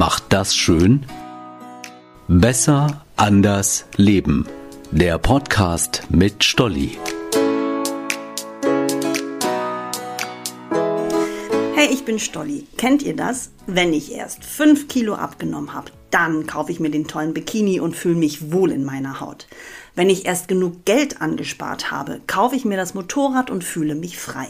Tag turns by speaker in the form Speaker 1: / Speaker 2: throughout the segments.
Speaker 1: macht das schön? Besser, anders, leben. Der Podcast mit Stolli.
Speaker 2: Hey, ich bin Stolli. Kennt ihr das? Wenn ich erst 5 Kilo abgenommen habe, dann kaufe ich mir den tollen Bikini und fühle mich wohl in meiner Haut. Wenn ich erst genug Geld angespart habe, kaufe ich mir das Motorrad und fühle mich frei.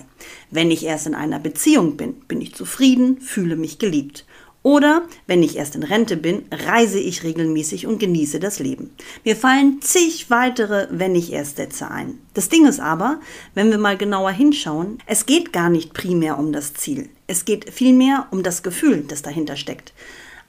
Speaker 2: Wenn ich erst in einer Beziehung bin, bin ich zufrieden, fühle mich geliebt. Oder wenn ich erst in Rente bin, reise ich regelmäßig und genieße das Leben. Mir fallen zig weitere wenn ich erst Sätze ein. Das Ding ist aber, wenn wir mal genauer hinschauen, es geht gar nicht primär um das Ziel. Es geht vielmehr um das Gefühl, das dahinter steckt.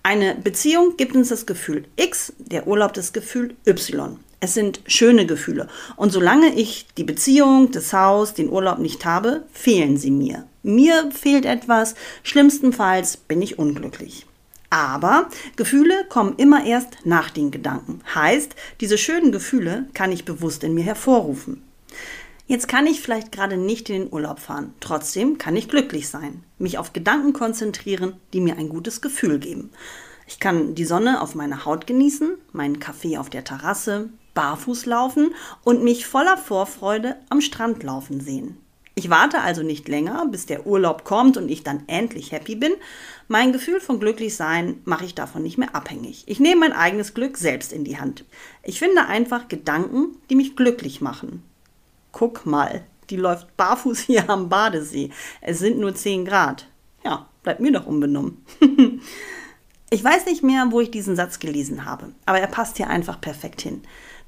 Speaker 2: Eine Beziehung gibt uns das Gefühl X, der Urlaub das Gefühl Y. Es sind schöne Gefühle. Und solange ich die Beziehung, das Haus, den Urlaub nicht habe, fehlen sie mir. Mir fehlt etwas, schlimmstenfalls bin ich unglücklich. Aber Gefühle kommen immer erst nach den Gedanken. Heißt, diese schönen Gefühle kann ich bewusst in mir hervorrufen. Jetzt kann ich vielleicht gerade nicht in den Urlaub fahren. Trotzdem kann ich glücklich sein. Mich auf Gedanken konzentrieren, die mir ein gutes Gefühl geben. Ich kann die Sonne auf meiner Haut genießen, meinen Kaffee auf der Terrasse, barfuß laufen und mich voller Vorfreude am Strand laufen sehen. Ich warte also nicht länger, bis der Urlaub kommt und ich dann endlich happy bin. Mein Gefühl von Glücklichsein mache ich davon nicht mehr abhängig. Ich nehme mein eigenes Glück selbst in die Hand. Ich finde einfach Gedanken, die mich glücklich machen. Guck mal, die läuft barfuß hier am Badesee. Es sind nur 10 Grad. Ja, bleibt mir doch unbenommen. ich weiß nicht mehr, wo ich diesen Satz gelesen habe, aber er passt hier einfach perfekt hin.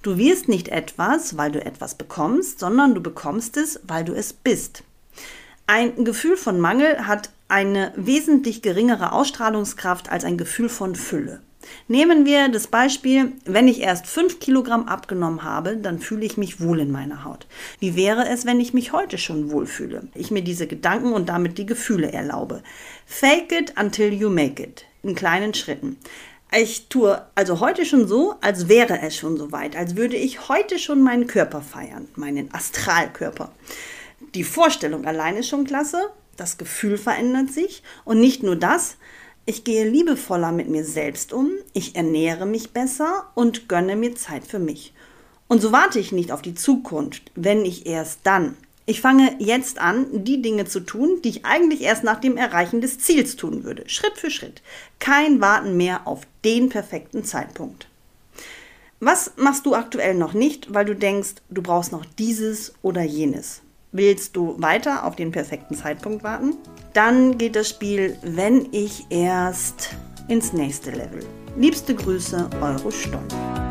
Speaker 2: Du wirst nicht etwas, weil du etwas bekommst, sondern du bekommst es, weil du es bist. Ein Gefühl von Mangel hat eine wesentlich geringere Ausstrahlungskraft als ein Gefühl von Fülle. Nehmen wir das Beispiel, wenn ich erst 5 Kilogramm abgenommen habe, dann fühle ich mich wohl in meiner Haut. Wie wäre es, wenn ich mich heute schon wohlfühle? Ich mir diese Gedanken und damit die Gefühle erlaube. Fake it until you make it. In kleinen Schritten. Ich tue also heute schon so, als wäre es schon soweit, als würde ich heute schon meinen Körper feiern, meinen Astralkörper. Die Vorstellung allein ist schon klasse, das Gefühl verändert sich und nicht nur das, ich gehe liebevoller mit mir selbst um, ich ernähre mich besser und gönne mir Zeit für mich. Und so warte ich nicht auf die Zukunft, wenn ich erst dann ich fange jetzt an, die Dinge zu tun, die ich eigentlich erst nach dem Erreichen des Ziels tun würde. Schritt für Schritt. Kein Warten mehr auf den perfekten Zeitpunkt. Was machst du aktuell noch nicht, weil du denkst, du brauchst noch dieses oder jenes? Willst du weiter auf den perfekten Zeitpunkt warten? Dann geht das Spiel, wenn ich erst ins nächste Level. Liebste Grüße, eure Stunde.